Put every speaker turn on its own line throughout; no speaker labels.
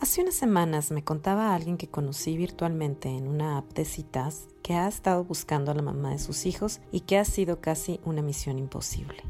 Hace unas semanas me contaba a alguien que conocí virtualmente en una app de citas que ha estado buscando a la mamá de sus hijos y que ha sido casi una misión imposible.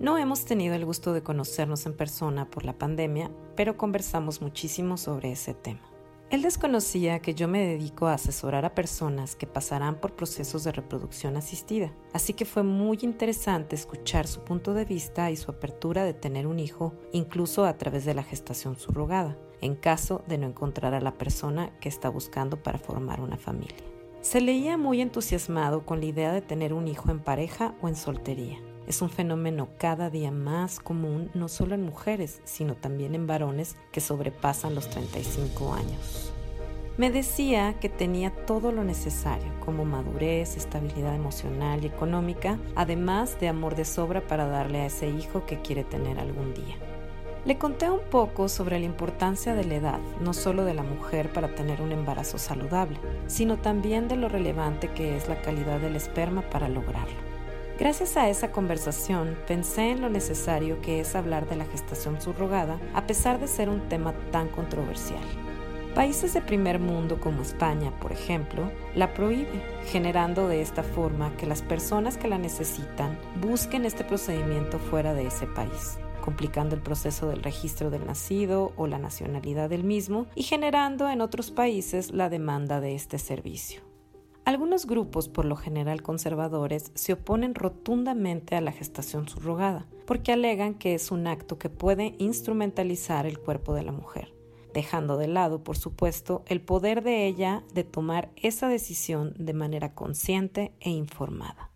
No hemos tenido el gusto de conocernos en persona por la pandemia, pero conversamos muchísimo sobre ese tema. Él desconocía que yo me dedico a asesorar a personas que pasarán por procesos de reproducción asistida, así que fue muy interesante escuchar su punto de vista y su apertura de tener un hijo, incluso a través de la gestación subrogada, en caso de no encontrar a la persona que está buscando para formar una familia. Se leía muy entusiasmado con la idea de tener un hijo en pareja o en soltería. Es un fenómeno cada día más común no solo en mujeres, sino también en varones que sobrepasan los 35 años. Me decía que tenía todo lo necesario, como madurez, estabilidad emocional y económica, además de amor de sobra para darle a ese hijo que quiere tener algún día. Le conté un poco sobre la importancia de la edad, no solo de la mujer para tener un embarazo saludable, sino también de lo relevante que es la calidad del esperma para lograrlo. Gracias a esa conversación pensé en lo necesario que es hablar de la gestación subrogada a pesar de ser un tema tan controversial. Países de primer mundo como España, por ejemplo, la prohíbe, generando de esta forma que las personas que la necesitan busquen este procedimiento fuera de ese país complicando el proceso del registro del nacido o la nacionalidad del mismo y generando en otros países la demanda de este servicio. Algunos grupos, por lo general conservadores, se oponen rotundamente a la gestación subrogada, porque alegan que es un acto que puede instrumentalizar el cuerpo de la mujer, dejando de lado, por supuesto, el poder de ella de tomar esa decisión de manera consciente e informada.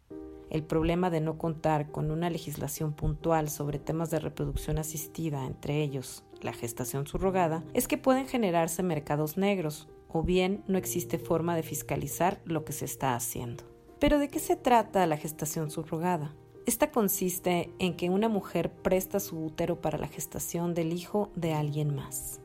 El problema de no contar con una legislación puntual sobre temas de reproducción asistida, entre ellos la gestación subrogada, es que pueden generarse mercados negros, o bien no existe forma de fiscalizar lo que se está haciendo. Pero ¿de qué se trata la gestación subrogada? Esta consiste en que una mujer presta su útero para la gestación del hijo de alguien más.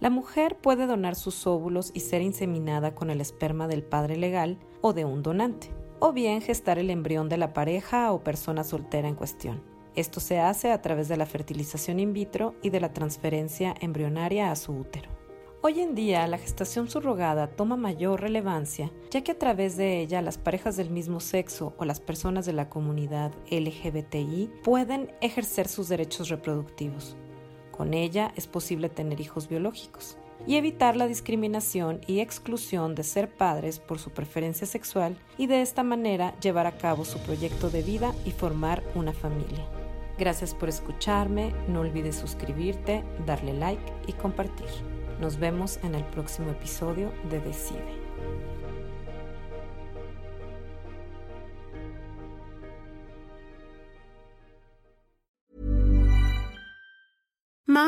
La mujer puede donar sus óvulos y ser inseminada con el esperma del padre legal o de un donante, o bien gestar el embrión de la pareja o persona soltera en cuestión. Esto se hace a través de la fertilización in vitro y de la transferencia embrionaria a su útero. Hoy en día la gestación subrogada toma mayor relevancia ya que a través de ella las parejas del mismo sexo o las personas de la comunidad LGBTI pueden ejercer sus derechos reproductivos. Con ella es posible tener hijos biológicos y evitar la discriminación y exclusión de ser padres por su preferencia sexual y de esta manera llevar a cabo su proyecto de vida y formar una familia. Gracias por escucharme, no olvides suscribirte, darle like y compartir. Nos vemos en el próximo episodio de Decide.